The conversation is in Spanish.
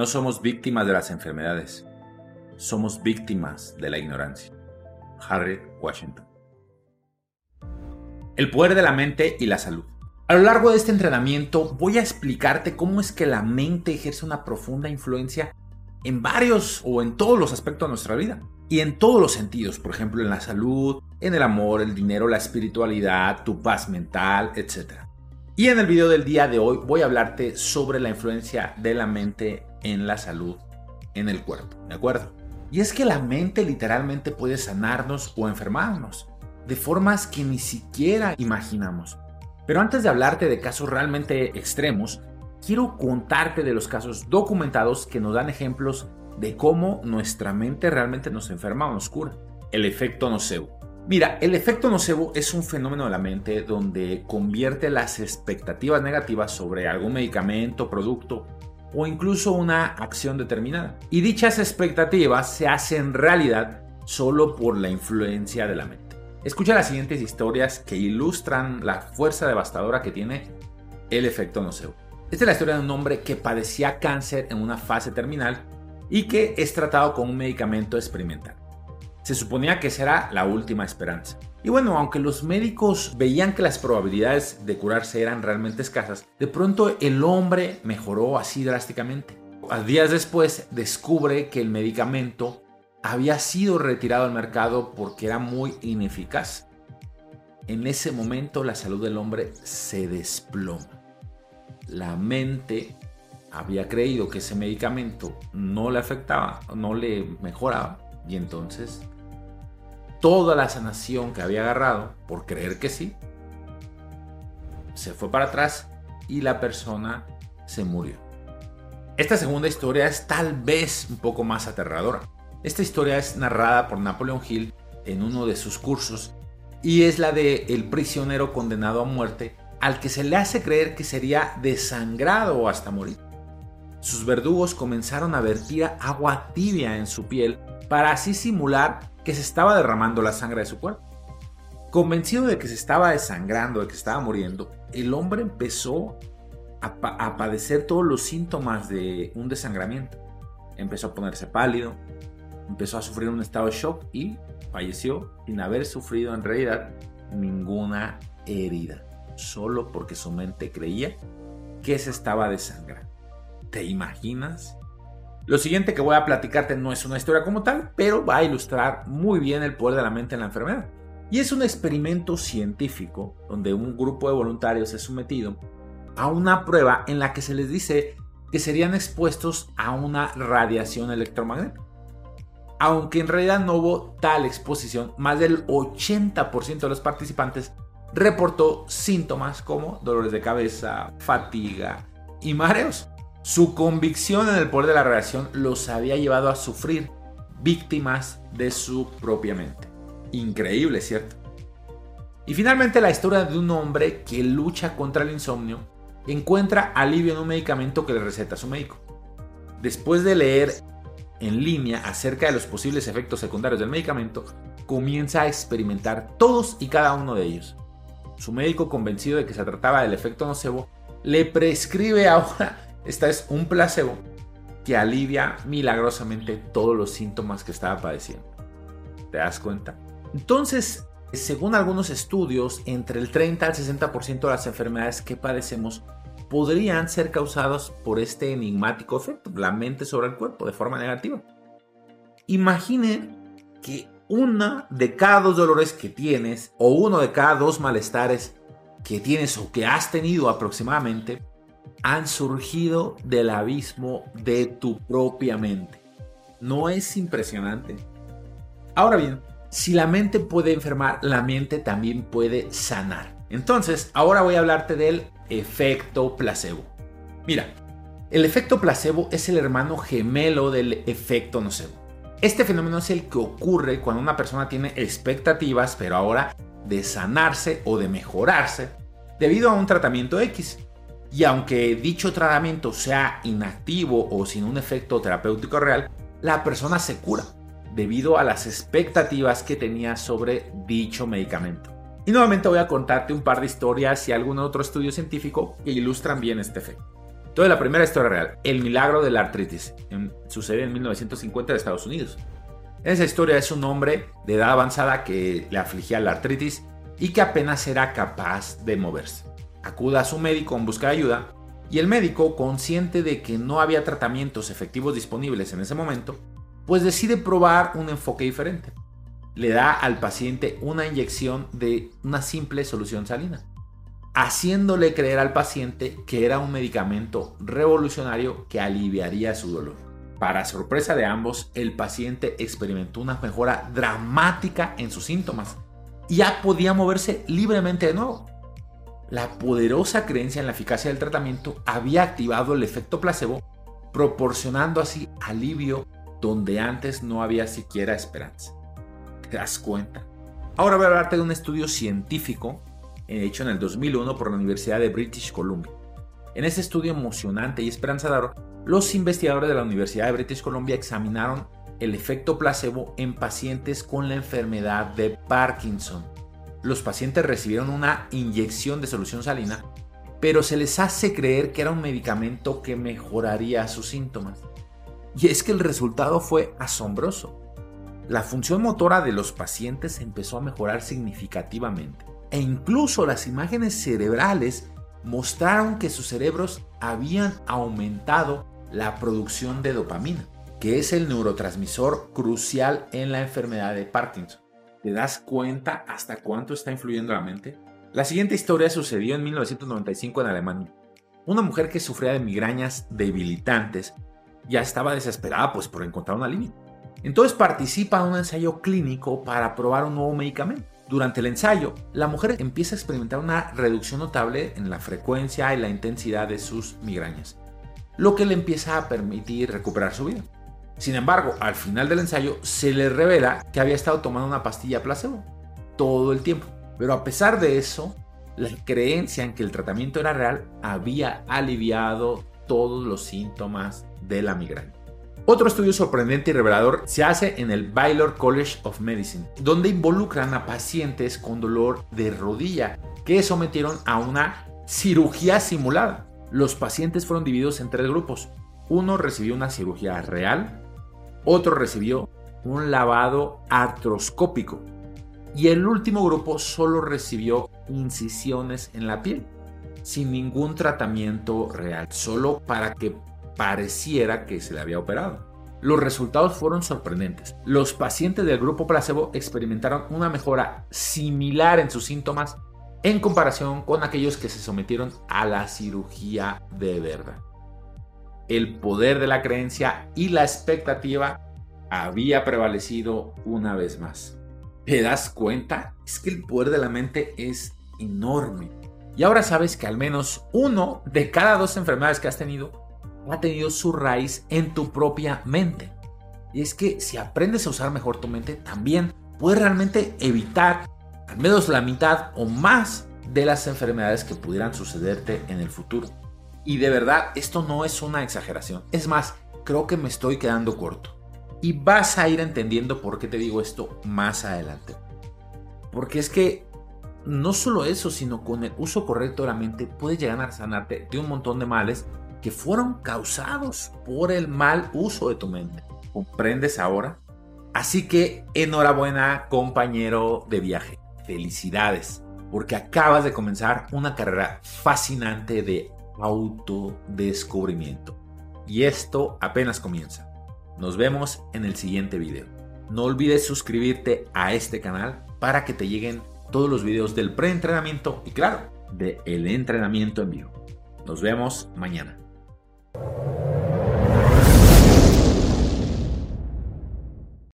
No somos víctimas de las enfermedades, somos víctimas de la ignorancia. Harry Washington. El poder de la mente y la salud. A lo largo de este entrenamiento voy a explicarte cómo es que la mente ejerce una profunda influencia en varios o en todos los aspectos de nuestra vida. Y en todos los sentidos, por ejemplo, en la salud, en el amor, el dinero, la espiritualidad, tu paz mental, etc. Y en el video del día de hoy voy a hablarte sobre la influencia de la mente en la salud, en el cuerpo, ¿de acuerdo? Y es que la mente literalmente puede sanarnos o enfermarnos, de formas que ni siquiera imaginamos. Pero antes de hablarte de casos realmente extremos, quiero contarte de los casos documentados que nos dan ejemplos de cómo nuestra mente realmente nos enferma o nos cura. El efecto nocebo. Mira, el efecto nocebo es un fenómeno de la mente donde convierte las expectativas negativas sobre algún medicamento, producto o incluso una acción determinada. Y dichas expectativas se hacen realidad solo por la influencia de la mente. Escucha las siguientes historias que ilustran la fuerza devastadora que tiene el efecto nocebo. Esta es la historia de un hombre que padecía cáncer en una fase terminal y que es tratado con un medicamento experimental. Se suponía que será la última esperanza. Y bueno, aunque los médicos veían que las probabilidades de curarse eran realmente escasas, de pronto el hombre mejoró así drásticamente. A días después descubre que el medicamento había sido retirado del mercado porque era muy ineficaz. En ese momento la salud del hombre se desploma. La mente había creído que ese medicamento no le afectaba, no le mejoraba y entonces toda la sanación que había agarrado por creer que sí se fue para atrás y la persona se murió. Esta segunda historia es tal vez un poco más aterradora. Esta historia es narrada por Napoleon Hill en uno de sus cursos y es la de el prisionero condenado a muerte al que se le hace creer que sería desangrado hasta morir. Sus verdugos comenzaron a vertir agua tibia en su piel para así simular que se estaba derramando la sangre de su cuerpo. Convencido de que se estaba desangrando, de que estaba muriendo, el hombre empezó a, padecer todos los síntomas de un desangramiento. Empezó a ponerse pálido, empezó a sufrir un estado de shock y falleció sin haber sufrido en realidad ninguna herida, solo porque su mente creía que se estaba desangrando. ¿Te imaginas? Lo siguiente que voy a platicarte no es una historia como tal, pero va a ilustrar muy bien el poder de la mente en la enfermedad. Y es un experimento científico donde un grupo de voluntarios es sometido a una prueba en la que se les dice que serían expuestos a una radiación electromagnética aunque en realidad no hubo tal exposición, más del 80% de los participantes reportó síntomas como dolores de cabeza, fatiga y mareos. Su convicción en el poder de la radiación los había llevado a sufrir víctimas de su propia mente. Increíble, ¿cierto? Y finalmente la historia de un hombre que lucha contra el insomnio encuentra alivio en un medicamento que le receta su médico. Después de leer en línea acerca de los posibles efectos secundarios del medicamento, comienza a experimentar todos y cada uno de ellos. Su médico, convencido de que se trataba del efecto nocebo, le prescribe ahora, esta es un placebo, que alivia milagrosamente todos los síntomas que estaba padeciendo. ¿Te das cuenta? Entonces, según algunos estudios, entre el 30 al 60% de las enfermedades que padecemos podrían ser causados por este enigmático efecto, la mente sobre el cuerpo, de forma negativa. Imaginen que una de cada dos dolores que tienes, o uno de cada dos malestares que tienes o que has tenido aproximadamente, han surgido del abismo de tu propia mente. ¿No es impresionante? Ahora bien, si la mente puede enfermar, la mente también puede sanar. Entonces, ahora voy a hablarte del efecto placebo. Mira, el efecto placebo es el hermano gemelo del efecto nocebo. Este fenómeno es el que ocurre cuando una persona tiene expectativas, pero ahora de sanarse o de mejorarse debido a un tratamiento X. Y aunque dicho tratamiento sea inactivo o sin un efecto terapéutico real, la persona se cura debido a las expectativas que tenía sobre dicho medicamento. Y nuevamente voy a contarte un par de historias y algún otro estudio científico que ilustran bien este efecto. Entonces la primera historia real, el milagro de la artritis, sucede en 1950 en Estados Unidos. Esa historia es un hombre de edad avanzada que le afligía la artritis y que apenas era capaz de moverse. Acude a su médico en busca de ayuda y el médico, consciente de que no había tratamientos efectivos disponibles en ese momento, pues decide probar un enfoque diferente. Le da al paciente una inyección de una simple solución salina, haciéndole creer al paciente que era un medicamento revolucionario que aliviaría su dolor. Para sorpresa de ambos, el paciente experimentó una mejora dramática en sus síntomas ya podía moverse libremente de nuevo. La poderosa creencia en la eficacia del tratamiento había activado el efecto placebo, proporcionando así alivio donde antes no había siquiera esperanza. ¿Te das cuenta? Ahora voy a hablarte de un estudio científico hecho en el 2001 por la Universidad de British Columbia. En ese estudio emocionante y esperanzador, los investigadores de la Universidad de British Columbia examinaron el efecto placebo en pacientes con la enfermedad de Parkinson. Los pacientes recibieron una inyección de solución salina, pero se les hace creer que era un medicamento que mejoraría sus síntomas. Y es que el resultado fue asombroso. La función motora de los pacientes empezó a mejorar significativamente e incluso las imágenes cerebrales mostraron que sus cerebros habían aumentado la producción de dopamina, que es el neurotransmisor crucial en la enfermedad de Parkinson. ¿Te das cuenta hasta cuánto está influyendo la mente? La siguiente historia sucedió en 1995 en Alemania. Una mujer que sufría de migrañas debilitantes ya estaba desesperada pues por encontrar una alivio. Entonces participa en un ensayo clínico para probar un nuevo medicamento. Durante el ensayo, la mujer empieza a experimentar una reducción notable en la frecuencia y la intensidad de sus migrañas, lo que le empieza a permitir recuperar su vida. Sin embargo, al final del ensayo se le revela que había estado tomando una pastilla placebo todo el tiempo. Pero a pesar de eso, la creencia en que el tratamiento era real había aliviado todos los síntomas de la migraña. Otro estudio sorprendente y revelador se hace en el Baylor College of Medicine, donde involucran a pacientes con dolor de rodilla que sometieron a una cirugía simulada. Los pacientes fueron divididos en tres grupos. Uno recibió una cirugía real, otro recibió un lavado artroscópico y el último grupo solo recibió incisiones en la piel, sin ningún tratamiento real, solo para que pareciera que se le había operado. Los resultados fueron sorprendentes. Los pacientes del grupo placebo experimentaron una mejora similar en sus síntomas en comparación con aquellos que se sometieron a la cirugía de verdad. El poder de la creencia y la expectativa había prevalecido una vez más. ¿Te das cuenta? Es que el poder de la mente es enorme. Y ahora sabes que al menos uno de cada dos enfermedades que has tenido ha tenido su raíz en tu propia mente. Y es que si aprendes a usar mejor tu mente, también puedes realmente evitar al menos la mitad o más de las enfermedades que pudieran sucederte en el futuro. Y de verdad, esto no es una exageración. Es más, creo que me estoy quedando corto. Y vas a ir entendiendo por qué te digo esto más adelante. Porque es que no solo eso, sino con el uso correcto de la mente puedes llegar a sanarte de un montón de males que fueron causados por el mal uso de tu mente. ¿Comprendes ahora? Así que enhorabuena compañero de viaje. Felicidades, porque acabas de comenzar una carrera fascinante de autodescubrimiento. Y esto apenas comienza. Nos vemos en el siguiente video. No olvides suscribirte a este canal para que te lleguen todos los videos del preentrenamiento y claro, del entrenamiento en vivo. Nos vemos mañana.